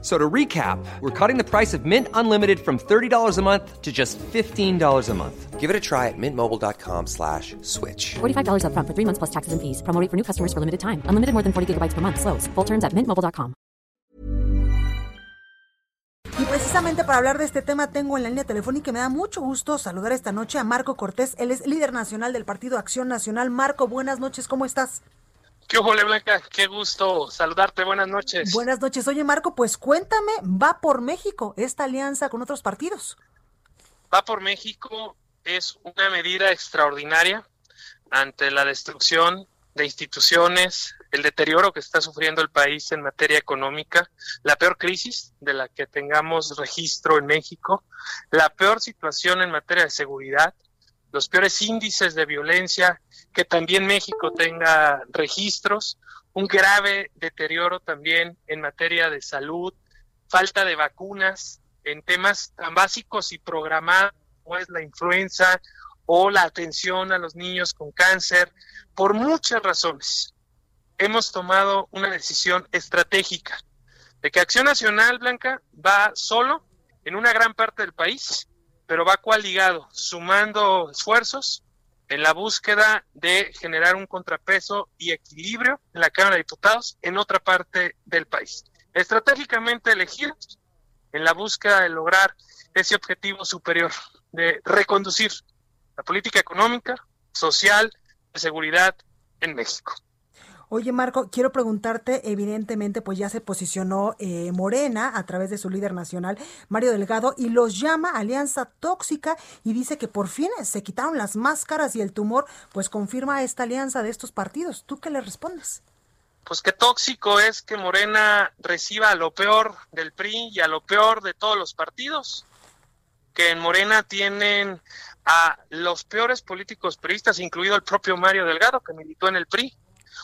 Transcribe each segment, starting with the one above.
So to recap, we're cutting the price of Mint Unlimited from $30 a month to just $15 a month. Give it a try at mintmobile.com slash switch. $45 up front for three months plus taxes and fees. Promo rate for new customers for limited time. Unlimited more than 40 gigabytes per month. Slows. Full terms at mintmobile.com. Y precisamente para hablar de este tema tengo en la línea telefónica y me da mucho gusto saludar esta noche a Marco Cortés. Él es líder nacional del Partido Acción Nacional. Marco, buenas noches. ¿Cómo estás? ¿Qué ole, Blanca? Qué gusto saludarte. Buenas noches. Buenas noches. Oye, Marco, pues cuéntame, va por México esta alianza con otros partidos. Va por México es una medida extraordinaria ante la destrucción de instituciones, el deterioro que está sufriendo el país en materia económica, la peor crisis de la que tengamos registro en México, la peor situación en materia de seguridad, los peores índices de violencia, que también México tenga registros, un grave deterioro también en materia de salud, falta de vacunas en temas tan básicos y programados como es la influenza o la atención a los niños con cáncer, por muchas razones. Hemos tomado una decisión estratégica de que Acción Nacional Blanca va solo en una gran parte del país pero va coaligado, sumando esfuerzos en la búsqueda de generar un contrapeso y equilibrio en la Cámara de Diputados en otra parte del país. Estratégicamente elegidos en la búsqueda de lograr ese objetivo superior, de reconducir la política económica, social, de seguridad en México. Oye, Marco, quiero preguntarte, evidentemente, pues ya se posicionó eh, Morena a través de su líder nacional, Mario Delgado, y los llama alianza tóxica y dice que por fin se quitaron las máscaras y el tumor, pues confirma esta alianza de estos partidos. ¿Tú qué le respondes? Pues que tóxico es que Morena reciba a lo peor del PRI y a lo peor de todos los partidos, que en Morena tienen a los peores políticos priistas, incluido el propio Mario Delgado, que militó en el PRI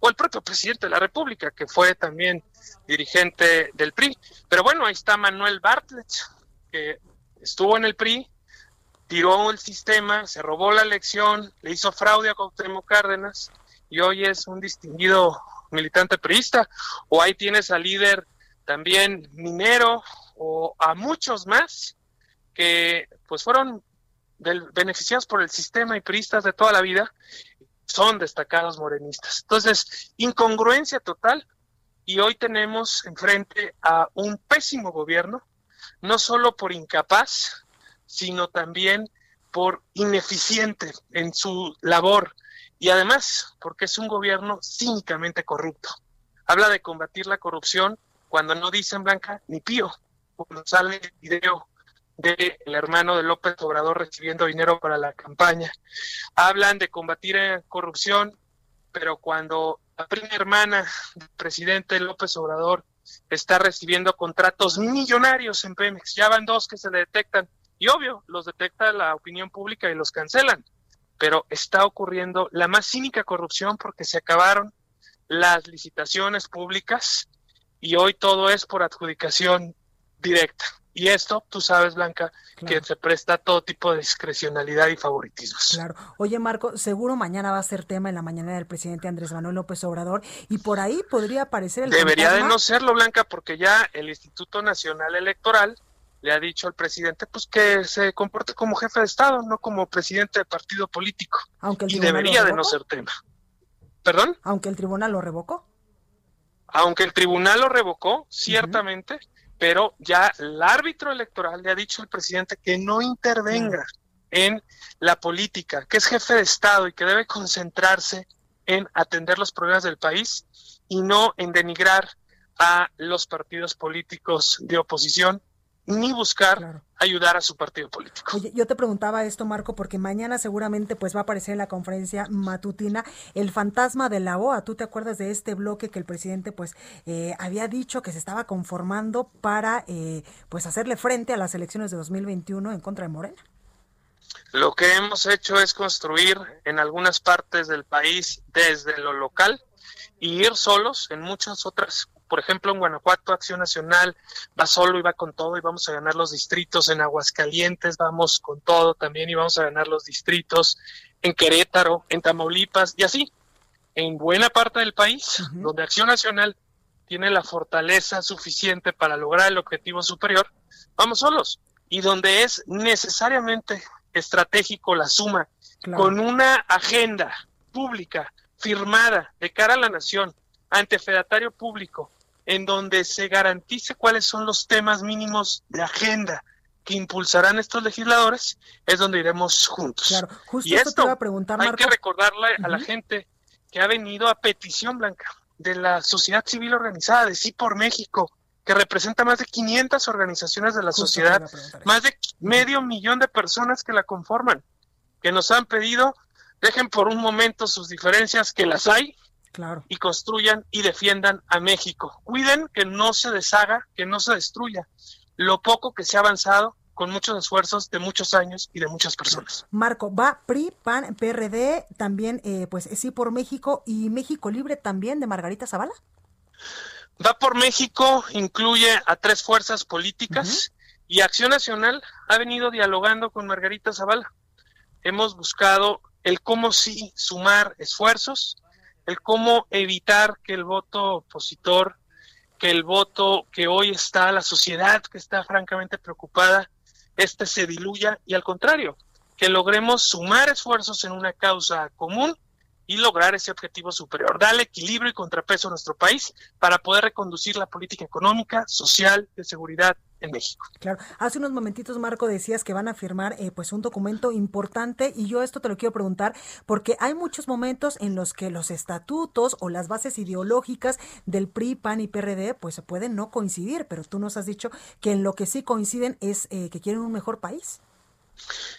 o el propio presidente de la República, que fue también dirigente del PRI. Pero bueno, ahí está Manuel Bartlett, que estuvo en el PRI, tiró el sistema, se robó la elección, le hizo fraude a Cuauhtémoc Cárdenas y hoy es un distinguido militante priista. O ahí tienes al líder también minero o a muchos más que pues fueron beneficiados por el sistema y priistas de toda la vida son destacados morenistas. Entonces, incongruencia total y hoy tenemos enfrente a un pésimo gobierno, no solo por incapaz, sino también por ineficiente en su labor y además porque es un gobierno cínicamente corrupto. Habla de combatir la corrupción cuando no dicen Blanca ni pío, cuando sale el video del hermano de López Obrador recibiendo dinero para la campaña. Hablan de combatir la corrupción, pero cuando la primera hermana del presidente López Obrador está recibiendo contratos millonarios en Pemex, ya van dos que se le detectan, y obvio, los detecta la opinión pública y los cancelan, pero está ocurriendo la más cínica corrupción porque se acabaron las licitaciones públicas y hoy todo es por adjudicación directa. Y esto, tú sabes, Blanca, que se presta a todo tipo de discrecionalidad y favoritismos. Claro. Oye, Marco, seguro mañana va a ser tema en la mañana del presidente Andrés Manuel López Obrador y por ahí podría aparecer el. Debería de no serlo, Blanca, porque ya el Instituto Nacional Electoral le ha dicho al presidente pues que se comporte como jefe de Estado, no como presidente de partido político. Aunque el y debería de no ser tema. ¿Perdón? Aunque el tribunal lo revocó. Aunque el tribunal lo revocó, ciertamente pero ya el árbitro electoral le ha dicho al presidente que no intervenga en la política, que es jefe de Estado y que debe concentrarse en atender los problemas del país y no en denigrar a los partidos políticos de oposición ni buscar ayudar a su partido político. Oye, yo te preguntaba esto, Marco, porque mañana seguramente pues va a aparecer en la conferencia matutina el fantasma de la OA. ¿Tú te acuerdas de este bloque que el presidente pues eh, había dicho que se estaba conformando para eh, pues hacerle frente a las elecciones de 2021 en contra de Morena? Lo que hemos hecho es construir en algunas partes del país desde lo local y ir solos en muchas otras Por ejemplo, en Guanajuato, Acción Nacional va solo y va con todo y vamos a ganar los distritos. En Aguascalientes vamos con todo también y vamos a ganar los distritos. En Querétaro, en Tamaulipas y así. En buena parte del país, donde Acción Nacional tiene la fortaleza suficiente para lograr el objetivo superior, vamos solos. Y donde es necesariamente estratégico la suma, con una agenda pública firmada de cara a la nación ante fedatario público, en donde se garantice cuáles son los temas mínimos de agenda que impulsarán estos legisladores, es donde iremos juntos. Claro, justo y esto, te a preguntar, hay que recordarle a la gente que ha venido a petición blanca de la sociedad civil organizada de Sí por México, que representa más de 500 organizaciones de la sociedad, más de medio millón de personas que la conforman, que nos han pedido dejen por un momento sus diferencias, que las hay, claro. y construyan y defiendan a México. Cuiden que no se deshaga, que no se destruya lo poco que se ha avanzado con muchos esfuerzos de muchos años y de muchas personas. Marco, va PRI, PAN, PRD, también eh, pues sí por México y México Libre también de Margarita Zavala. Va por México incluye a tres fuerzas políticas y Acción Nacional ha venido dialogando con Margarita Zavala. Hemos buscado el cómo sí sumar esfuerzos, el cómo evitar que el voto opositor, que el voto que hoy está la sociedad que está francamente preocupada, este se diluya y al contrario, que logremos sumar esfuerzos en una causa común y lograr ese objetivo superior, darle equilibrio y contrapeso a nuestro país para poder reconducir la política económica, social, de seguridad en México. Claro, hace unos momentitos Marco decías que van a firmar eh, pues un documento importante y yo esto te lo quiero preguntar porque hay muchos momentos en los que los estatutos o las bases ideológicas del PRI, PAN y PRD pues se pueden no coincidir, pero tú nos has dicho que en lo que sí coinciden es eh, que quieren un mejor país.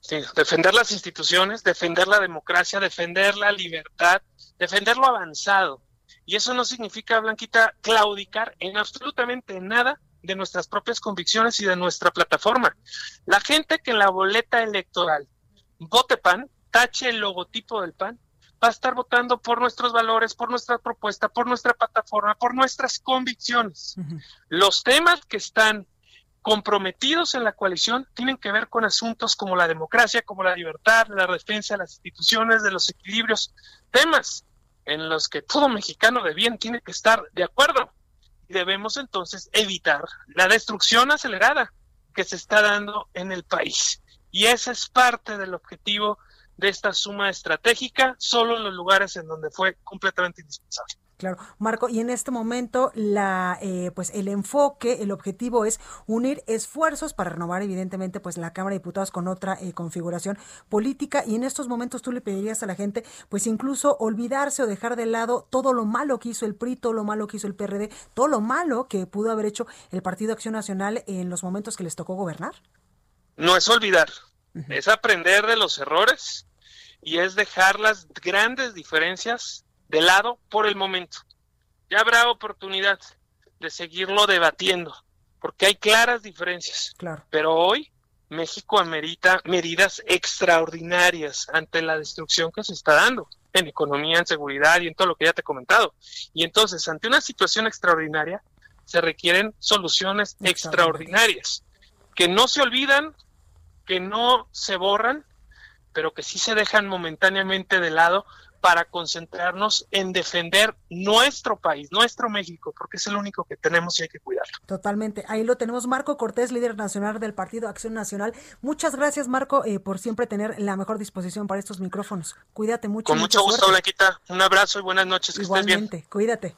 Sí, defender las instituciones, defender la democracia, defender la libertad, defender lo avanzado. Y eso no significa, Blanquita, claudicar en absolutamente nada de nuestras propias convicciones y de nuestra plataforma. La gente que en la boleta electoral vote PAN, tache el logotipo del PAN, va a estar votando por nuestros valores, por nuestra propuesta, por nuestra plataforma, por nuestras convicciones. Los temas que están comprometidos en la coalición tienen que ver con asuntos como la democracia, como la libertad, la defensa de las instituciones, de los equilibrios, temas en los que todo mexicano de bien tiene que estar de acuerdo. Debemos entonces evitar la destrucción acelerada que se está dando en el país. Y ese es parte del objetivo de esta suma estratégica, solo en los lugares en donde fue completamente indispensable. Claro, Marco, y en este momento la, eh, pues el enfoque, el objetivo es unir esfuerzos para renovar evidentemente pues la Cámara de Diputados con otra eh, configuración política. Y en estos momentos tú le pedirías a la gente pues incluso olvidarse o dejar de lado todo lo malo que hizo el PRI, todo lo malo que hizo el PRD, todo lo malo que pudo haber hecho el Partido Acción Nacional en los momentos que les tocó gobernar. No es olvidar, es aprender de los errores y es dejar las grandes diferencias de lado por el momento. Ya habrá oportunidad de seguirlo debatiendo, porque hay claras diferencias. Claro. Pero hoy México amerita medidas extraordinarias ante la destrucción que se está dando en economía, en seguridad y en todo lo que ya te he comentado. Y entonces, ante una situación extraordinaria, se requieren soluciones extraordinarias, que no se olvidan, que no se borran, pero que sí se dejan momentáneamente de lado para concentrarnos en defender nuestro país, nuestro México, porque es el único que tenemos y hay que cuidarlo. Totalmente. Ahí lo tenemos. Marco Cortés, líder nacional del Partido Acción Nacional. Muchas gracias, Marco, eh, por siempre tener la mejor disposición para estos micrófonos. Cuídate mucho. Con mucho gusto, Blanquita. Un abrazo y buenas noches. Que Igualmente. Estés bien. Cuídate.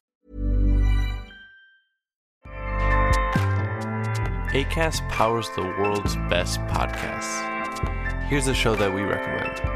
ACAST powers the world's best podcasts. Here's a show that we recommend.